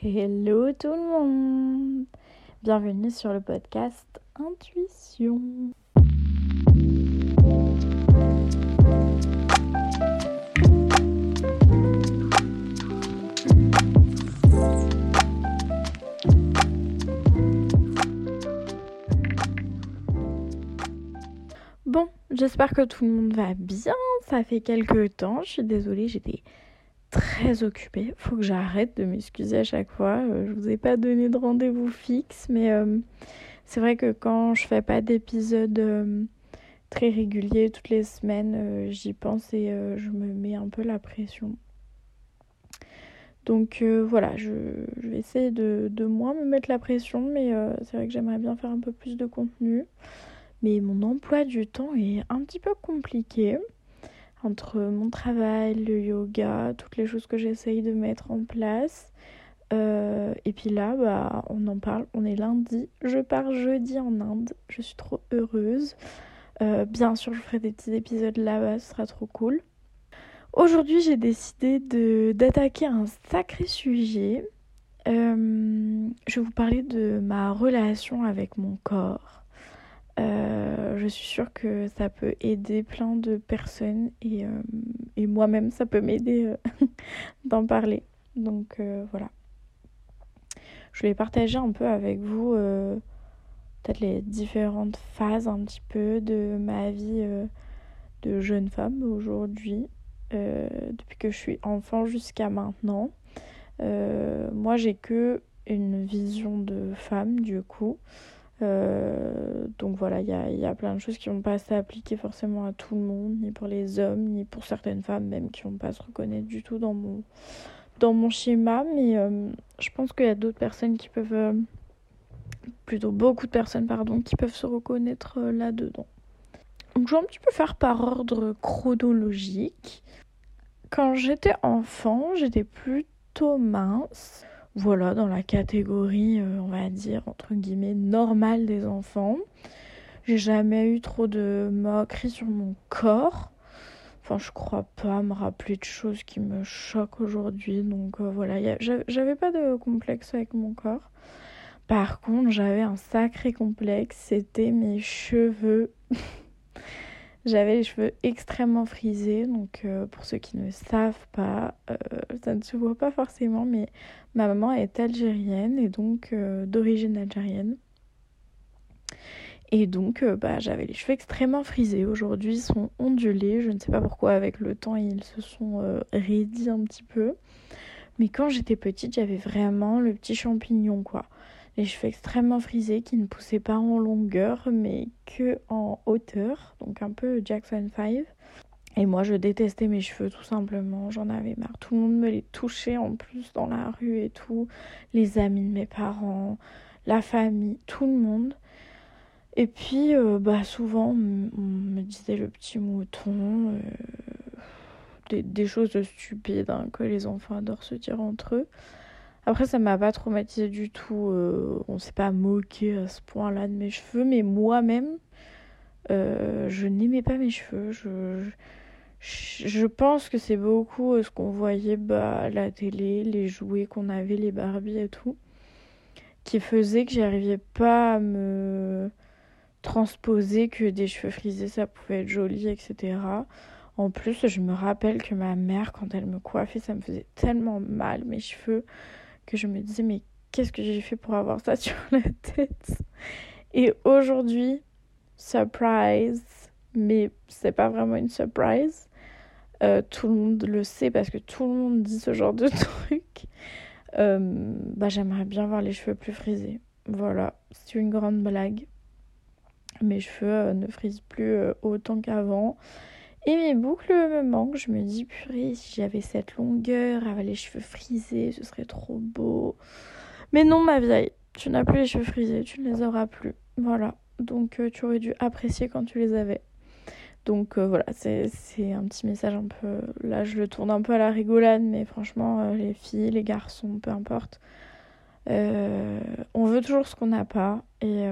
Hello tout le monde Bienvenue sur le podcast Intuition. Bon, j'espère que tout le monde va bien. Ça fait quelques temps. Je suis désolée, j'étais très occupée. Faut que j'arrête de m'excuser à chaque fois. Euh, je vous ai pas donné de rendez-vous fixe, mais euh, c'est vrai que quand je fais pas d'épisode euh, très régulier toutes les semaines, j'y pense et je me mets un peu la pression. Donc voilà, je, vais essayer de, de, moins me mettre la pression, mais c'est vrai que j'aimerais bien faire un peu plus de contenu. Mais mon emploi du temps est un petit peu compliqué entre mon travail, le yoga, toutes les choses que j'essaye de mettre en place. Euh, et puis là, bah, on en parle, on est lundi, je pars jeudi en Inde, je suis trop heureuse. Euh, bien sûr, je ferai des petits épisodes là-bas, ce sera trop cool. Aujourd'hui, j'ai décidé d'attaquer un sacré sujet. Euh, je vais vous parler de ma relation avec mon corps. Euh, je suis sûre que ça peut aider plein de personnes et, euh, et moi-même, ça peut m'aider euh, d'en parler. Donc voilà. Je vais partager un peu avec vous peut-être les différentes phases un petit peu de ma vie de jeune femme aujourd'hui, depuis que je suis enfant jusqu'à maintenant. moi, j'ai que une vision de femme du coup. Euh, donc voilà, il y a, plein de choses qui vont pas s'appliquer forcément à tout le monde, ni pour les hommes, ni pour certaines femmes même qui vont pas se reconnaître du tout dans mon, dans mon schéma. Mais euh, je pense qu'il y a d'autres personnes qui peuvent, euh, plutôt beaucoup de personnes, pardon, qui peuvent se reconnaître là-dedans. Donc je vais un petit peu faire par ordre chronologique. Quand j'étais enfant, j'étais plutôt mince voilà, dans la catégorie, euh, on va dire, entre guillemets, normale des enfants. J'ai jamais eu trop de moqueries sur mon corps. Enfin, je crois pas me rappeler de choses qui me choquent aujourd'hui. Donc euh, voilà, j'avais pas de complexe avec mon corps. Par contre, j'avais un sacré complexe, c'était mes cheveux. J'avais les cheveux extrêmement frisés, donc euh, pour ceux qui ne savent pas, euh, ça ne se voit pas forcément, mais ma maman est algérienne et donc euh, d'origine algérienne. Et donc bah, j'avais les cheveux extrêmement frisés. Aujourd'hui ils sont ondulés, je ne sais pas pourquoi avec le temps ils se sont raidis un petit peu. Mais quand j'étais petite j'avais vraiment le petit champignon quoi les cheveux extrêmement frisés qui ne poussaient pas en longueur mais que en hauteur, donc un peu Jackson 5. Et moi je détestais mes cheveux tout simplement, j'en avais marre. Tout le monde me les touchait en plus dans la rue et tout, les amis de mes parents, la famille, tout le monde. Et puis euh, bah souvent on me disait le petit mouton, euh, des, choses stupides hein, que les enfants adorent se dire entre eux. Après, ça m'a pas traumatisé du tout. Euh, on s'est pas moqué à ce point-là de mes cheveux, mais moi-même, euh, je n'aimais pas mes cheveux. Je, pense que c'est beaucoup euh, ce qu'on voyait bah, à la télé, les jouets qu'on avait, les Barbie et tout, qui faisait que j'arrivais pas à me transposer que des cheveux frisés ça pouvait être joli, etc. En plus, je me rappelle que ma mère, quand elle me coiffait, ça me faisait tellement mal mes cheveux que je me disais mais qu'est-ce que j'ai fait pour avoir ça sur la tête? Et aujourd'hui, surprise, mais c'est pas vraiment une surprise. Euh, tout le monde le sait parce que tout le monde dit ce genre de truc. Euh, bah, j'aimerais bien avoir les cheveux plus frisés. Voilà, c'est une grande blague. Mes cheveux euh, ne frisent plus autant qu'avant. Et mes boucles me manquent. Je me dis, purée, si j'avais cette longueur, avec les cheveux frisés, ce serait trop beau. Mais non, ma vieille, tu n'as plus les cheveux frisés, tu ne les auras plus. Voilà. Donc, euh, tu aurais dû apprécier quand tu les avais. Donc, euh, voilà, c'est un petit message un peu. Là, je le tourne un peu à la rigolade, mais franchement, euh, les filles, les garçons, peu importe. on veut toujours ce qu'on n'a pas. Et,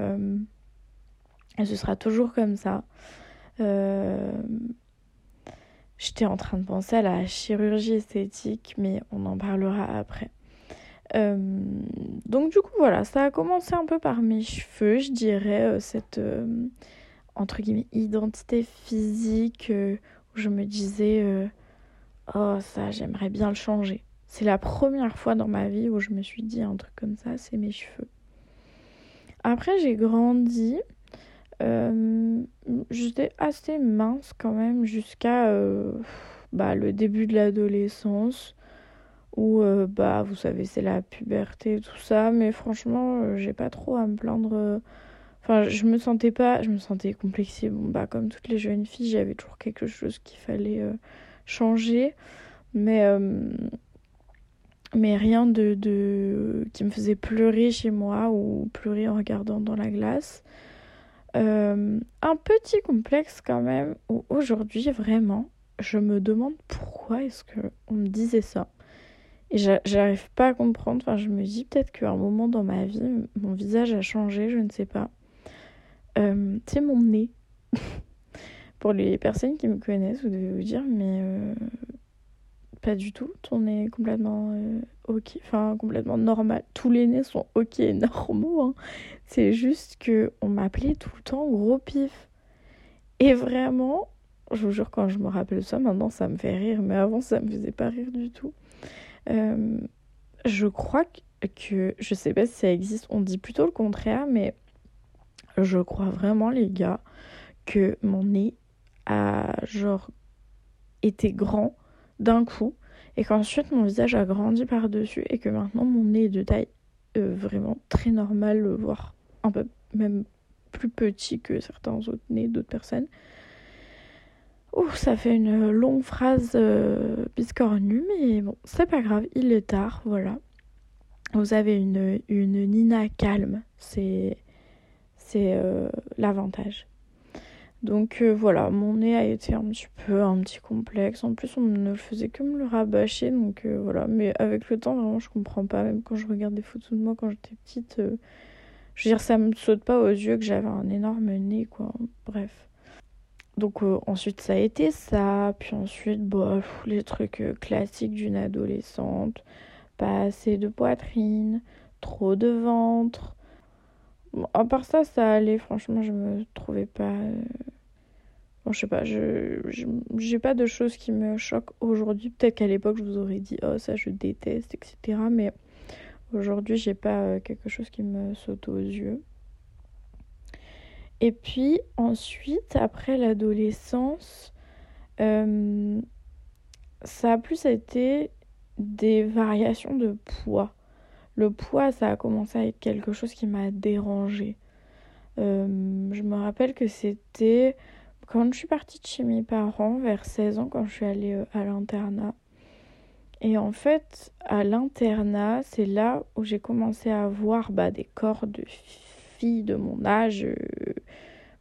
et ce sera toujours comme ça. J'étais en train de penser à la chirurgie esthétique, mais on en parlera après. Euh, donc du coup voilà, ça a commencé un peu par mes cheveux, je dirais, euh, cette entre guillemets identité physique où je me disais oh ça j'aimerais bien le changer. C'est la première fois dans ma vie où je me suis dit un truc comme ça, c'est mes cheveux. Après j'ai grandi, j'étais assez mince quand même jusqu'à bah, le début de l'adolescence où euh, bah vous savez c'est la puberté tout ça. Mais franchement euh, j'ai pas trop à me plaindre euh. enfin je me sentais pas je me sentais complexée. Bon bah comme toutes les jeunes filles j'avais toujours quelque chose qu'il fallait changer. Mais mais rien de qui me faisait pleurer chez moi ou pleurer en regardant dans la glace un petit complexe quand même où aujourd'hui vraiment je me demande pourquoi est-ce qu'on me disait ça. Et j'arrive pas à comprendre. Enfin, je me dis peut-être qu'à un moment dans ma vie, mon visage a changé, je ne sais pas. Euh, c'est mon nez. Pour les personnes qui me connaissent, vous devez vous dire, mais euh, pas du tout. Ton nez est complètement euh, ok, enfin complètement normal. Tous les nez sont ok normaux. Hein. C'est juste que on m'appelait tout le temps gros pif. Et vraiment, je vous jure, quand je me rappelle ça, maintenant ça me fait rire, mais avant ça me faisait pas rire du tout. Euh, je crois que, je sais pas si ça existe, on dit plutôt le contraire, mais je crois vraiment, les gars, que mon nez a genre été grand d'un coup et qu'ensuite mon visage a grandi par-dessus et que maintenant mon nez est de taille euh, vraiment très normale, voire un peu même plus petit que certains autres nez d'autres personnes. Ouh, ça fait une longue phrase euh, biscornue, mais bon, c'est pas grave, il est tard, voilà. Vous avez une, une Nina calme, c'est c'est euh, l'avantage. Donc euh, voilà, mon nez a été un petit peu un petit complexe. En plus, on ne faisait que me le rabâcher, donc voilà. Mais avec le temps, vraiment, je comprends pas. Même quand je regarde des photos de moi quand j'étais petite, je veux dire, ça me saute pas aux yeux que j'avais un énorme nez, quoi. Bref. Donc euh, ensuite ça a été ça, puis ensuite bah, les trucs euh, classiques d'une adolescente, pas assez de poitrine, trop de ventre. Bon, à part ça, ça allait, franchement je me trouvais pas... Euh, bon je sais pas, je j'ai pas de choses qui me choquent aujourd'hui. Peut-être qu'à l'époque je vous aurais dit oh ça je déteste, etc. Mais aujourd'hui j'ai pas quelque chose qui me saute aux yeux. Et puis ensuite, après l'adolescence, euh, ça a plus été des variations de poids. Le poids, ça a commencé à être quelque chose qui m'a dérangé. Euh, je me rappelle que c'était quand je suis partie de chez mes parents, vers 16 ans, quand je suis allée euh, à l'internat. Et en fait, à l'internat, c'est là où j'ai commencé à voir bah, des corps de filles de mon âge euh,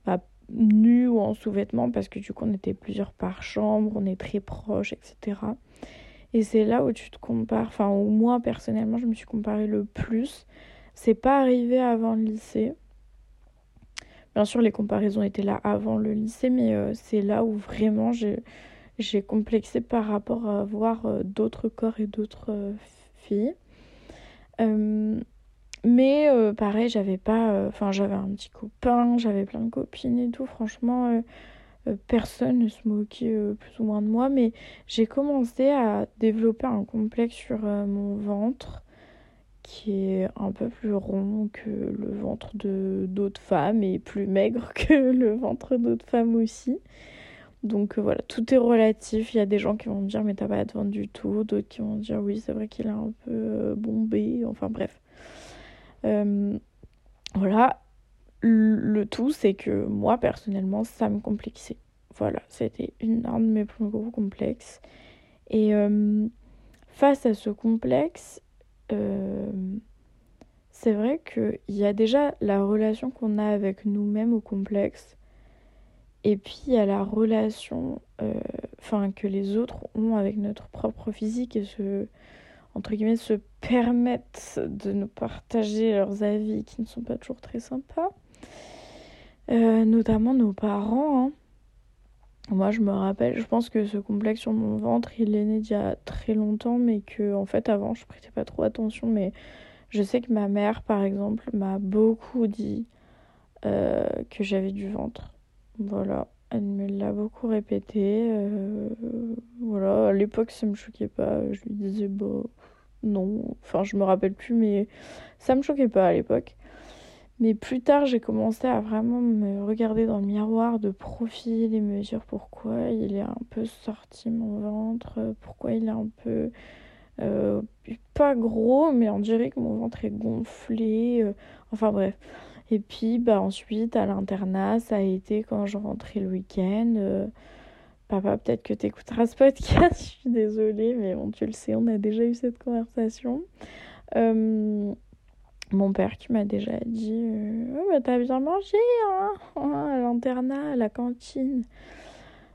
bah, nues ou en sous-vêtements parce que du coup on était plusieurs par chambre, on est très proches, etc. Et c'est là où tu te compares, enfin au moi personnellement je me suis comparée le plus. C'est pas arrivé avant le lycée. Bien sûr les comparaisons étaient là avant le lycée, mais euh, c'est là où vraiment j'ai complexé par rapport à voir euh, d'autres corps et d'autres filles. Mais euh, pareil, j'avais pas. Euh, enfin, j'avais un petit copain, j'avais plein de copines et tout. Franchement, euh, personne ne se moquait plus ou moins de moi. Mais j'ai commencé à développer un complexe sur mon ventre qui est un peu plus rond que le ventre de d'autres femmes et plus maigre que le ventre d'autres femmes aussi. Donc voilà, tout est relatif. Il y a des gens qui vont me dire mais t'as pas ventre du tout, d'autres qui vont dire oui c'est vrai qu'il est un peu bombé. Enfin bref. Euh, voilà, le tout, c'est que moi, personnellement, ça me complexait. Voilà, c'était un de mes plus gros complexes. Et euh, face à ce complexe, euh, c'est vrai qu'il y a déjà la relation qu'on a avec nous-mêmes au complexe. Et puis il y a la relation enfin que les autres ont avec notre propre physique et ce, entre guillemets, se permettent de nous partager leurs avis qui ne sont pas toujours très sympas. Euh, notamment nos parents. Hein. Moi, je me rappelle, je pense que ce complexe sur mon ventre, il est né il y a très longtemps, mais que, en fait, avant, je prêtais pas trop attention. Mais je sais que ma mère, par exemple, m'a beaucoup dit euh, que j'avais du ventre. Voilà, elle me l'a beaucoup répété. Euh, voilà, à l'époque, ça me choquait pas. Je lui disais, bah, non. Enfin, je me rappelle plus, mais ça me choquait pas à l'époque. Mais plus tard, j'ai commencé à vraiment me regarder dans le miroir de profil et me dire pourquoi il est un peu sorti mon ventre, pourquoi il est un peu euh, pas gros, mais on dirait que mon ventre est gonflé. Euh, enfin bref. Et puis bah ensuite à l'internat, ça a été quand je rentrais le week-end. Euh, papa, peut-être que tu écouteras ce podcast, je suis désolée, mais bon, tu le sais, on a déjà eu cette conversation mon père qui m'a déjà dit euh, oh, bah, T'as bien mangé hein, hein, à l'internat, à la cantine.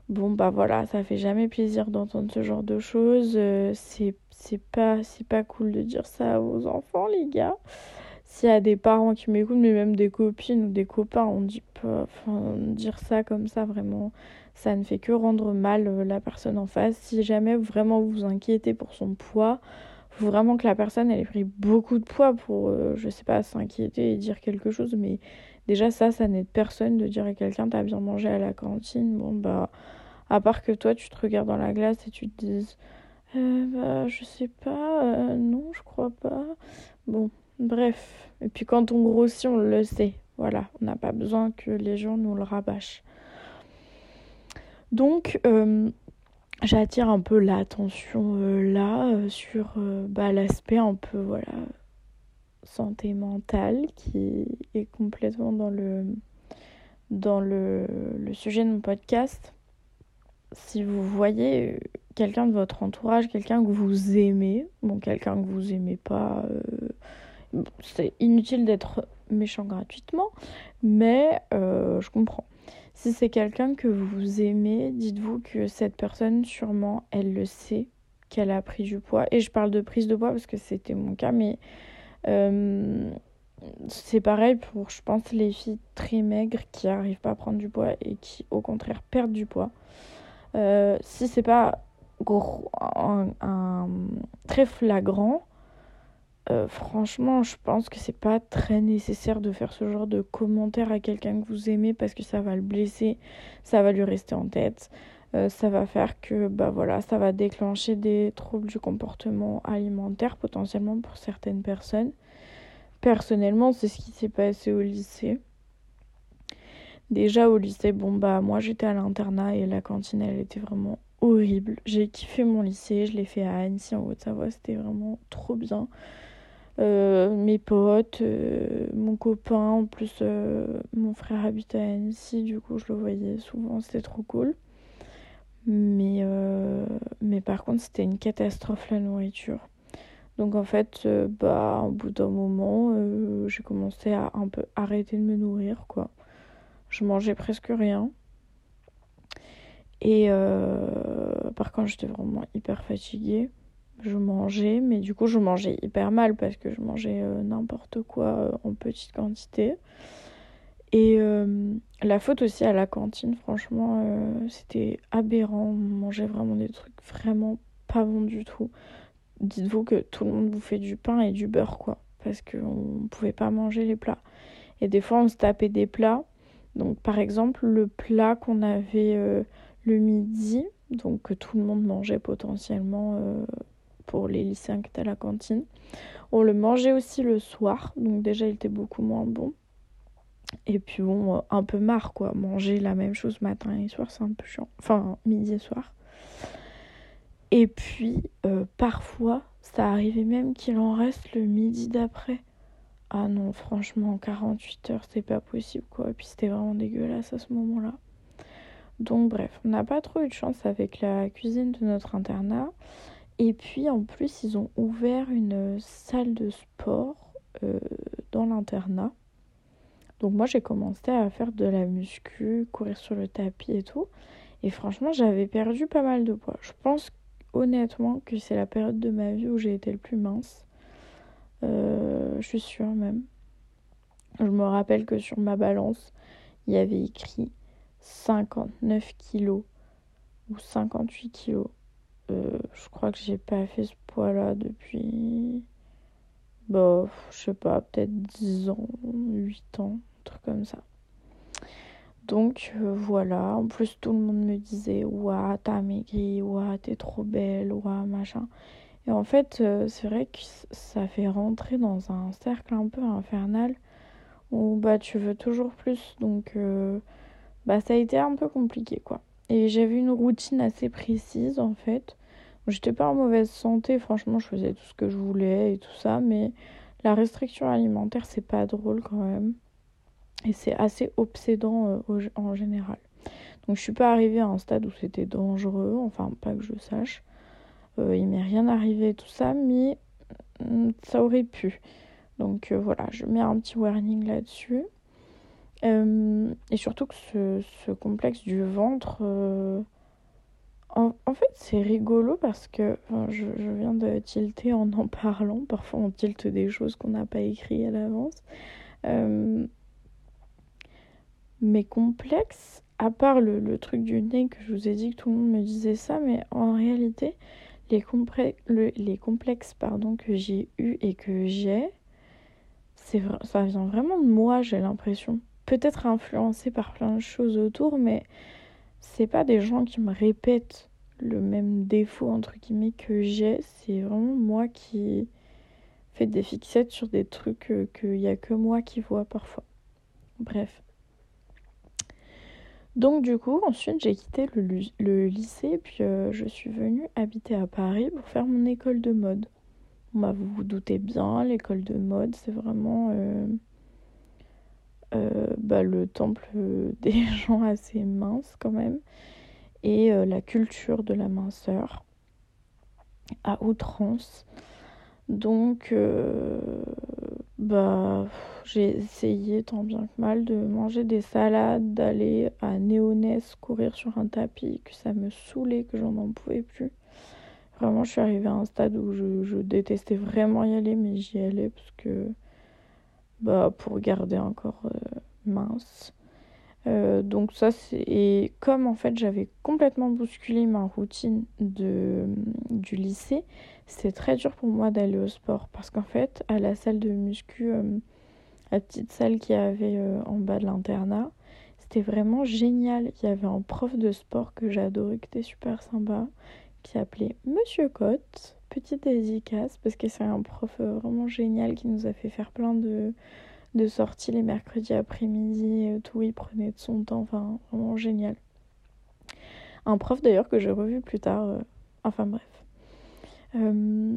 Bon, bah voilà, ça fait jamais plaisir d'entendre ce genre de choses. Euh, c'est, pas, c'est pas cool de dire ça aux enfants, les gars. S'il y a des parents qui m'écoutent, mais même des copines ou des copains, on dit pas. Enfin, dire ça comme ça, vraiment, ça ne fait que rendre mal euh, la personne en face. Si jamais vraiment vous inquiétez pour son poids, faut vraiment que la personne elle ait pris beaucoup de poids pour, euh, je sais pas, s'inquiéter et dire quelque chose. Mais déjà, ça, ça n'aide personne de dire à quelqu'un t'as bien mangé à la cantine. Bon, bah, à part que toi, tu te regardes dans la glace et tu te dises, euh, bah, je sais pas, euh, non, je crois pas. Bon, bref. Et puis quand on grossit, on le sait. Voilà, on n'a pas besoin que les gens nous le rabâchent. Donc, j'attire un peu l'attention euh, là euh, sur euh, bah, l'aspect un peu voilà santé mentale qui est complètement dans le dans le sujet de mon podcast si vous voyez quelqu'un de votre entourage quelqu'un que vous aimez bon quelqu'un que vous aimez pas c'est inutile d'être méchant gratuitement mais je comprends si c'est quelqu'un que vous aimez, dites-vous que cette personne, sûrement, elle le sait, qu'elle a pris du poids. Et je parle de prise de poids parce que c'était mon cas, mais euh, c'est pareil pour, je pense, les filles très maigres qui n'arrivent pas à prendre du poids et qui, au contraire, perdent du poids. Euh, si c'est pas un, très flagrant, euh, franchement, je pense que c'est pas très nécessaire de faire ce genre de commentaire à quelqu'un que vous aimez parce que ça va le blesser, ça va lui rester en tête, euh, ça va faire que bah voilà, ça va déclencher des troubles du comportement alimentaire potentiellement pour certaines personnes. Personnellement, c'est ce qui s'est passé au lycée. Déjà au lycée, bon bah moi j'étais à l'internat et la cantine elle était vraiment horrible. J'ai kiffé mon lycée, je l'ai fait à Annecy en Haute-Savoie, c'était vraiment trop bien. Euh, mes potes, euh, mon copain, en plus euh, mon frère habite à Annecy, du coup je le voyais souvent, c'était trop cool. Mais, mais par contre c'était une catastrophe la nourriture. Donc en fait, bah, au bout d'un moment, j'ai commencé à un peu arrêter de me nourrir, quoi. Je mangeais presque rien. Et par contre, j'étais vraiment hyper fatiguée je mangeais, mais du coup je mangeais hyper mal parce que je mangeais euh, n'importe quoi euh, en petite quantité. Et euh, la faute aussi à la cantine, franchement, c'était aberrant. On mangeait vraiment des trucs vraiment pas bons du tout. Dites-vous que tout le monde bouffait du pain et du beurre, quoi, parce qu'on ne pouvait pas manger les plats. Et des fois, on se tapait des plats. Donc, par exemple, le plat qu'on avait le midi, donc que tout le monde mangeait potentiellement pour les lycéens qui étaient à la cantine. On le mangeait aussi le soir, donc déjà il était beaucoup moins bon. Et puis bon, euh, un peu marre quoi, manger la même chose matin et soir, c'est un peu chiant. Enfin, midi et soir. Et puis, euh, parfois, ça arrivait même qu'il en reste le midi d'après. Ah non, franchement, 48 heures, c'est pas possible quoi. Et puis c'était vraiment dégueulasse à ce moment-là. Donc bref, on n'a pas trop eu de chance avec la cuisine de notre internat. Et puis en plus, ils ont ouvert une salle de sport euh, dans l'internat. Donc moi, j'ai commencé à faire de la muscu, courir sur le tapis et tout. Et franchement, j'avais perdu pas mal de poids. Je pense honnêtement que c'est la période de ma vie où j'ai été le plus mince. Euh, je suis sûre même. Je me rappelle que sur ma balance, il y avait écrit 59 kilos ou 58 kilos. Euh, je crois que j'ai pas fait ce poids-là depuis. Bah, je sais pas, peut-être 10 ans, 8 ans, un truc comme ça. Donc euh, voilà, en plus tout le monde me disait Ouah, t'as maigri, ouah, t'es trop belle, ouah, machin. Et en fait, euh, c'est vrai que ça fait rentrer dans un cercle un peu infernal où bah tu veux toujours plus. Donc bah ça a été un peu compliqué quoi. Et j'avais une routine assez précise en fait. J'étais pas en mauvaise santé, franchement, je faisais tout ce que je voulais et tout ça, mais la restriction alimentaire, c'est pas drôle quand même. Et c'est assez obsédant euh, en général. Donc je suis pas arrivée à un stade où c'était dangereux, enfin pas que je sache. Euh, il m'est rien arrivé tout ça, mais mm, ça aurait pu. Donc euh, voilà, je mets un petit warning là-dessus. et surtout que ce, ce, complexe du ventre en, fait, c'est rigolo parce que je, viens de tilter en en parlant. Parfois, on tilte des choses qu'on n'a pas écrites à l'avance. Euh, mais complexe, à part le, truc du nez que je vous ai dit que tout le monde me disait ça, mais en réalité, les, les complexes pardon, que j'ai eu et que j'ai, ça vient vraiment de moi, j'ai l'impression. Peut-être influencé par plein de choses autour, mais c'est pas des gens qui me répètent le même défaut entre guillemets que j'ai, c'est vraiment moi qui fais des fixettes sur des trucs qu'il n'y a que moi qui vois parfois. Bref. Donc du coup, ensuite j'ai quitté le, lycée puis euh, je suis venue habiter à Paris pour faire mon école de mode. Bah, vous vous doutez bien, l'école de mode, c'est vraiment euh, euh, bah, le temple des gens assez minces quand même et euh, la culture de la minceur à outrance. Donc, euh, bah, j'ai essayé tant bien que mal de manger des salades, d'aller à Néonès courir sur un tapis, que ça me saoulait, que j'en en pouvais plus. Vraiment, je suis arrivée à un stade où je, détestais vraiment y aller, mais j'y allais parce que, bah, pour garder encore euh, mince. Euh, donc ça c'est et comme en fait j'avais complètement bousculé ma routine de du lycée, c'était très dur pour moi d'aller au sport parce qu'en fait à la salle de muscu euh, la petite salle qu'il y avait euh, en bas de l'internat, c'était vraiment génial. Il y avait un prof de sport que j'adorais qui était super sympa qui s'appelait Monsieur Cotte, petite dédicace parce que c'est un prof vraiment génial qui nous a fait faire plein de de sortie les mercredis après-midi, tout, il prenait de son temps, enfin vraiment génial. Un prof d'ailleurs que j'ai revu plus tard, euh, enfin bref. Euh,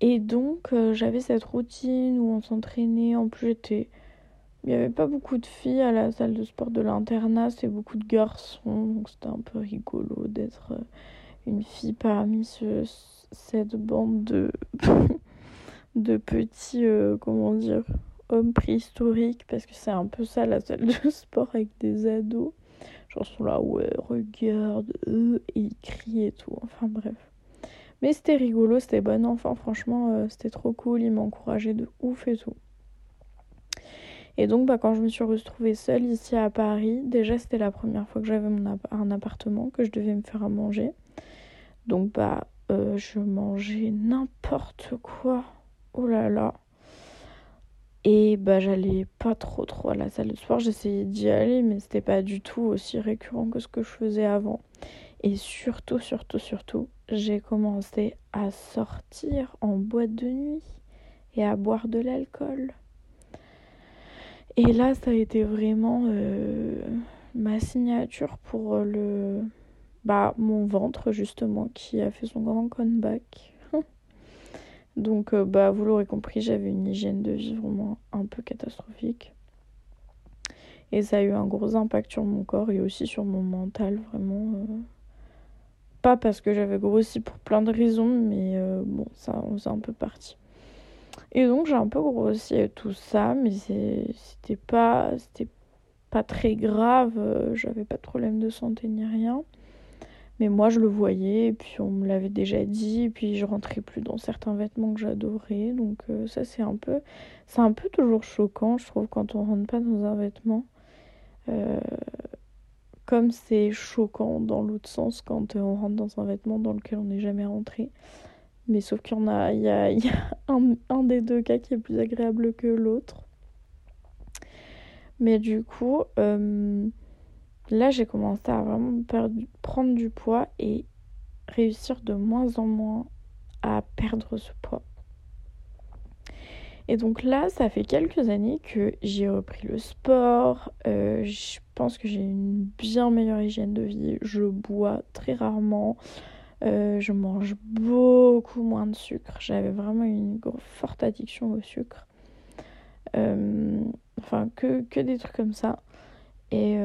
et donc euh, j'avais cette routine où on s'entraînait, en plus j'étais... Il n'y avait pas beaucoup de filles à la salle de sport de l'internat, c'était beaucoup de garçons, donc c'était un peu rigolo d'être une fille parmi ce, cette bande de, de petits, comment dire, homme préhistorique parce que c'est un peu ça la salle de sport avec des ados. Genre sont là, ouais, regarde, eux, et ils crient et tout. Enfin bref. Mais c'était rigolo, c'était bon enfant, franchement, euh, c'était trop cool, ils m'encourageaient de ouf et tout. Et donc, bah, quand je me suis retrouvée seule ici à Paris, déjà c'était la première fois que j'avais un appartement, que je devais me faire à manger. Donc, bah, euh, je mangeais n'importe quoi. Oh là là. Et bah j'allais pas trop trop à la salle de sport, j'essayais d'y aller mais c'était pas du tout aussi récurrent que ce que je faisais avant. Et surtout, surtout, surtout, j'ai commencé à sortir en boîte de nuit et à boire de l'alcool. Et là, ça a été vraiment euh, ma signature pour le bah mon ventre justement qui a fait son grand comeback. Donc, euh, bah, vous l'aurez compris, j'avais une hygiène de vie vraiment un peu catastrophique. Et ça a eu un gros impact sur mon corps et aussi sur mon mental, vraiment. Euh. Pas parce que j'avais grossi pour plein de raisons, mais euh, bon, ça on faisait un peu partie. Et donc j'ai un peu grossi tout ça, mais c'était pas, pas très grave, j'avais pas de problème de santé ni rien. Mais moi, je le voyais, puis on me l'avait déjà dit, puis je rentrais plus dans certains vêtements que j'adorais. Donc euh, ça, c'est un peu... C'est un peu toujours choquant, je trouve, quand on rentre pas dans un vêtement. Euh, comme c'est choquant dans l'autre sens quand on rentre dans un vêtement dans lequel on n'est jamais rentré. Mais sauf qu'il y en a, il y a, un, des deux cas qui est plus agréable que l'autre. Mais du coup, euh, là j'ai commencé à vraiment prendre du poids et réussir de moins en moins à perdre ce poids. Et donc là, ça fait quelques années que j'ai repris le sport. Euh, je pense que j'ai une bien meilleure hygiène de vie. Je bois très rarement. Euh, je mange beaucoup moins de sucre. J'avais vraiment une forte addiction au sucre. Euh, enfin, que, que, des trucs comme ça. Et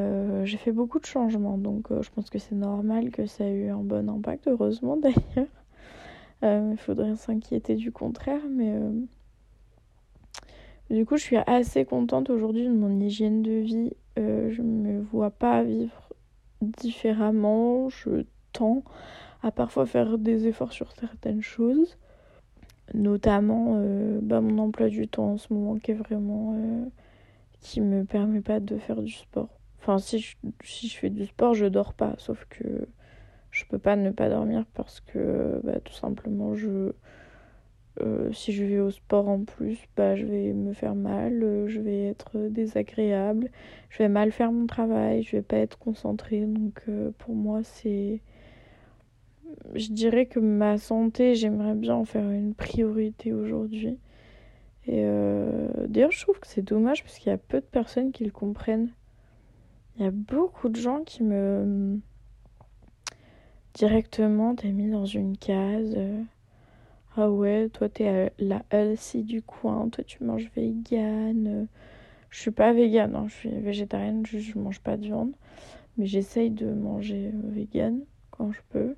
j'ai fait beaucoup de changements. Donc je pense que c'est normal que ça ait eu un bon impact. Heureusement d'ailleurs. Il faudrait s'inquiéter du contraire. Mais du coup, je suis assez contente aujourd'hui de mon hygiène de vie. Euh, je ne me vois pas vivre différemment. Je tends à parfois faire des efforts sur certaines choses. Notamment euh, bah, mon emploi du temps en ce moment qui est vraiment... Qui me permet pas de faire du sport. Enfin, si je, si je fais du sport, je dors pas. Sauf que je peux pas ne pas dormir parce que bah, tout simplement je euh, si je vais au sport en plus, bah, je vais me faire mal, euh, je vais être désagréable, je vais mal faire mon travail, je vais pas être concentrée. Donc euh, pour moi, c'est. Je dirais que ma santé, j'aimerais bien en faire une priorité aujourd'hui. Et d'ailleurs, je trouve que c'est dommage parce qu'il y a peu de personnes qui le comprennent. Il y a beaucoup de gens qui me. directement t'es mis dans une case ah ouais, toi t'es la healthy du coin, toi tu manges vegan. Je suis pas vegan, hein, je suis végétarienne, je mange pas de viande. Mais j'essaye de manger euh, vegan quand je peux.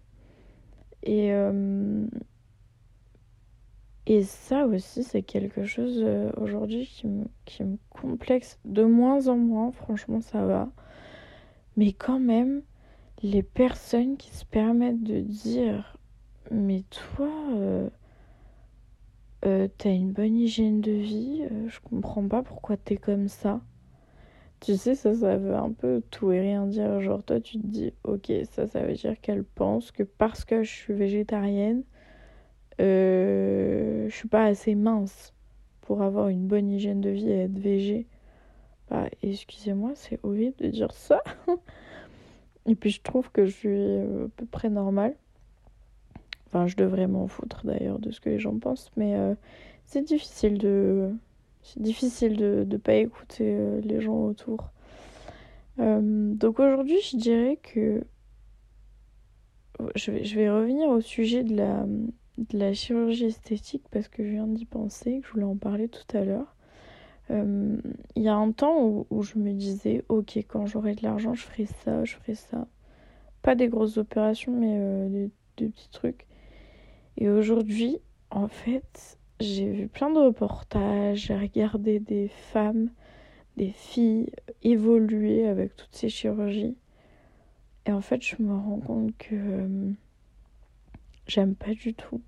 Et, euh, et ça aussi, c'est quelque chose euh, aujourd'hui qui me, complexe de moins en moins. Franchement, ça va. Mais quand même, les personnes qui se permettent de dire Mais toi, euh, t'as une bonne hygiène de vie, euh, je comprends pas pourquoi t'es comme ça. Tu sais, ça, ça veut un peu tout et rien dire. Genre, toi, tu te dis, ok, ça, ça veut dire qu'elle pense que parce que je suis végétarienne, euh, je suis pas assez mince pour avoir une bonne hygiène de vie et être végé. Bah, excusez-moi, c'est horrible de dire ça. et puis, je trouve que je suis à peu près normale. Enfin, je devrais m'en foutre d'ailleurs de ce que les gens pensent, mais euh, c'est difficile de. C'est difficile de ne pas écouter euh, les gens autour. Euh, donc aujourd'hui, je dirais que. Je vais, je vais revenir au sujet de la, de la chirurgie esthétique parce que je viens d'y penser, que je voulais en parler tout à l'heure. Il y a un temps où, je me disais, ok, quand j'aurai de l'argent, je ferai ça, je ferai ça. Pas des grosses opérations, mais des, des petits trucs. Et aujourd'hui, en fait, j'ai vu plein de reportages, j'ai regardé des femmes, des filles évoluer avec toutes ces chirurgies. Et en fait, je me rends compte que euh, j'aime pas du tout.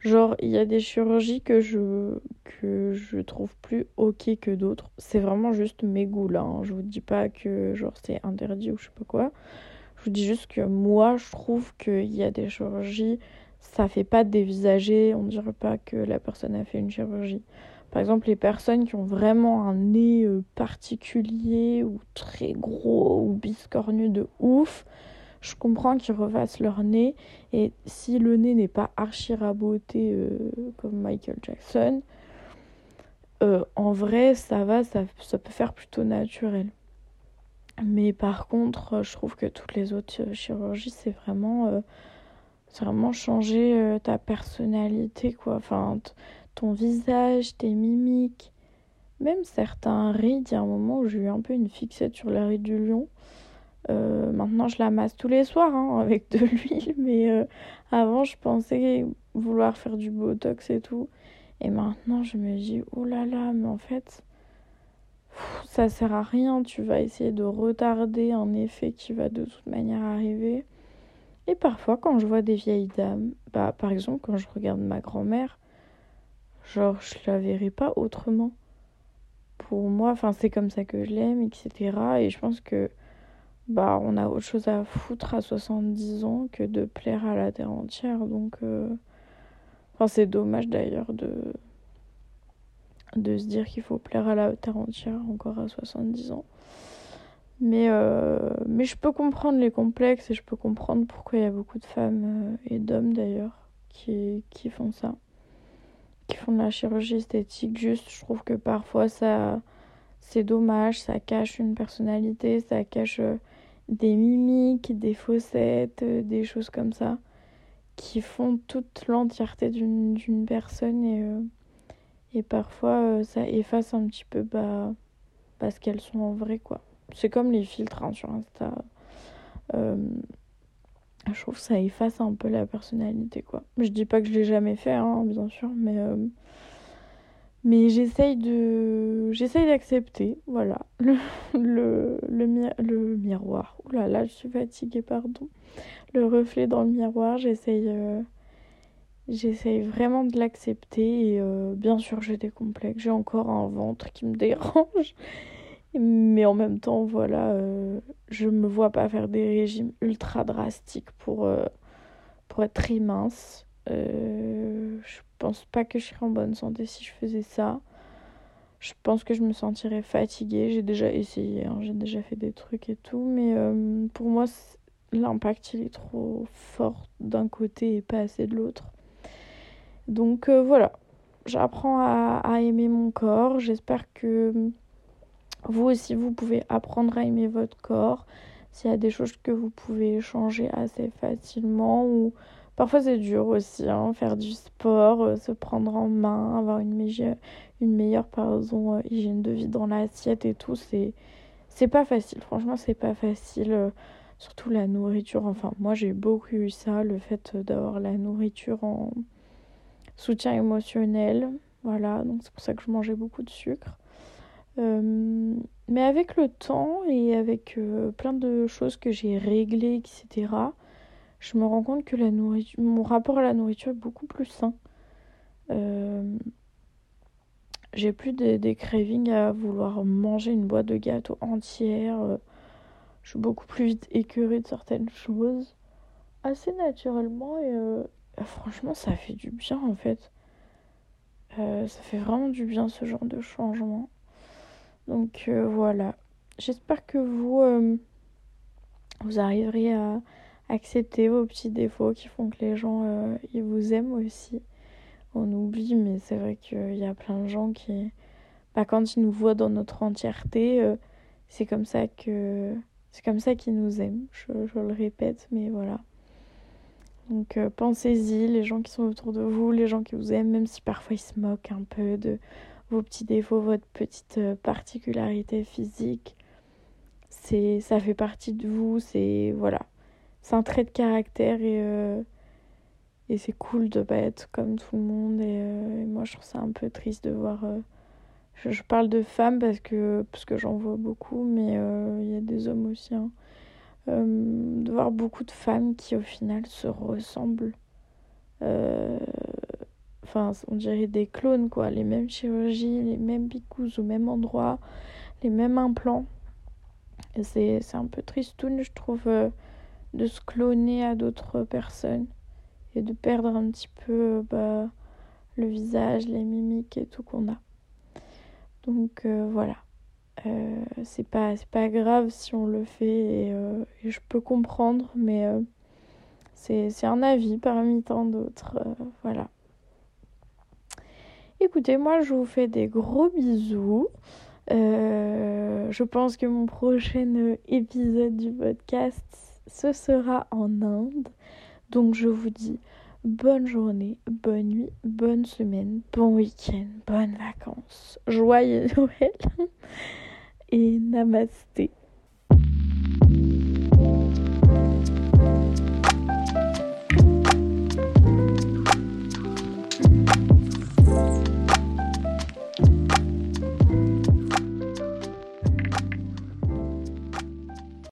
Genre, il y a des chirurgies que je, que je trouve plus ok que d'autres. C'est vraiment juste mes goûts là. Hein. Je vous dis pas que genre c'est interdit ou je sais pas quoi. Je vous dis juste que moi, je trouve qu'il y a des chirurgies ça fait pas dévisager, on dirait pas que la personne a fait une chirurgie. Par exemple, les personnes qui ont vraiment un nez euh, particulier ou très gros ou biscornu de ouf, je comprends qu'ils refassent leur nez. Et si le nez n'est pas archi raboté euh, comme Michael Jackson, euh, en vrai, ça va, ça, ça, peut faire plutôt naturel. Mais par contre, je trouve que toutes les autres chirurgies, c'est vraiment vraiment changer euh, ta personnalité, quoi. Enfin, ton visage, tes mimiques. Même certains rides, il y a un moment où j'ai eu un peu une fixette sur la ride du lion. Euh, maintenant, je la masse tous les soirs hein, avec de l'huile, mais euh, avant, je pensais vouloir faire du botox et tout. Et maintenant, je me dis, oh là là, mais en fait, ça sert à rien. Tu vas essayer de retarder un effet qui va de toute manière arriver. Et parfois, quand je vois des vieilles dames, bah, par exemple, quand je regarde ma grand-mère, genre, je la verrai pas autrement. Pour moi, enfin, c'est comme ça que je l'aime, etc. Et je pense que bah, on a autre chose à foutre à 70 ans que de plaire à la terre entière. Donc, euh, enfin, c'est dommage d'ailleurs de de se dire qu'il faut plaire à la terre entière encore à 70 ans. Mais, euh, mais je peux comprendre les complexes et je peux comprendre pourquoi il y a beaucoup de femmes euh, et d'hommes d'ailleurs qui, qui font ça, qui font de la chirurgie esthétique. Juste, je trouve que parfois ça c'est dommage, ça cache une personnalité, ça cache des mimiques, des faussettes, des choses comme ça qui font toute l'entièreté d'une personne et, et parfois ça efface un petit peu bah, parce qu'elles sont en vrai quoi. C'est comme les filtres hein, sur Insta. Euh, je trouve que ça efface un peu la personnalité, quoi. Je dis pas que je l'ai jamais fait, hein, bien sûr, mais euh, mais j'essaye de j'essaye d'accepter, voilà, le le, miroir. Ouh là là, je suis fatiguée, pardon. Le reflet dans le miroir, j'essaye euh, j'essaye vraiment de l'accepter et bien sûr j'ai des complexes, j'ai encore un ventre qui me dérange mais en même temps, voilà, euh, je me vois pas faire des régimes ultra drastiques pour, euh, pour être très mince. Euh, pense pas que je serais en bonne santé si je faisais ça. Je pense que je me sentirais fatiguée. J'ai déjà essayé, hein, j'ai déjà fait des trucs et tout, mais euh, pour moi, l'impact il est trop fort d'un côté et pas assez de l'autre. Donc voilà, j'apprends à, à aimer mon corps. J'espère que vous aussi, vous pouvez apprendre à aimer votre corps. S'il y a des choses que vous pouvez changer assez facilement ou parfois c'est dur aussi, hein, faire du sport, euh, se prendre en main, avoir une meilleure, une meilleure euh, hygiène de vie dans l'assiette et tout, c'est pas facile. Franchement, c'est pas facile. Euh, surtout la nourriture. Enfin, moi j'ai beaucoup eu ça, le fait d'avoir la nourriture en soutien émotionnel. Voilà, donc c'est pour ça que je mangeais beaucoup de sucre. Mais avec le temps et avec plein de choses que j'ai réglées, etc., je me rends compte que la nourriture, mon rapport à la nourriture est beaucoup plus sain. Euh, j'ai plus des, des, cravings à vouloir manger une boîte de gâteaux entière. je suis beaucoup plus vite écœurée de certaines choses. Assez naturellement et franchement ça fait du bien en fait. ça fait vraiment du bien ce genre de changement. Donc euh, voilà. J'espère que vous, euh, vous arriverez à accepter vos petits défauts qui font que les gens euh, ils vous aiment aussi. On oublie, mais c'est vrai qu'il y a plein de gens qui, bah, quand ils nous voient dans notre entièreté, c'est comme ça que c'est comme ça qu'ils nous aiment. Je, le répète, mais voilà. Donc pensez-y, les gens qui sont autour de vous, les gens qui vous aiment, même si parfois ils se moquent un peu de vos petits défauts, votre petite euh, particularité physique. C'est, ça fait partie de vous, c'est voilà, c'est un trait de caractère et euh, et c'est cool de pas être comme tout le monde et, euh, moi je trouve ça un peu triste de voir. Je, parle de femmes parce que parce que j'en vois beaucoup, mais il y a des hommes aussi. Hein. de voir beaucoup de femmes qui au final se ressemblent enfin on dirait des clones quoi, les mêmes chirurgies, les mêmes bicous au même endroit, les mêmes implants. C'est, un peu tristoun je trouve euh, de se cloner à d'autres personnes et de perdre un petit peu bah, le visage, les mimiques et tout qu'on a. Donc euh, voilà. Euh, c'est pas grave si on le fait et, et je peux comprendre mais c'est, un avis parmi tant d'autres voilà Écoutez, moi je vous fais des gros bisous. Euh, je pense que mon prochain épisode du podcast, ce sera en Inde. Donc je vous dis bonne journée, bonne nuit, bonne semaine, bon week-end, bonnes vacances, joyeux Noël et namasté.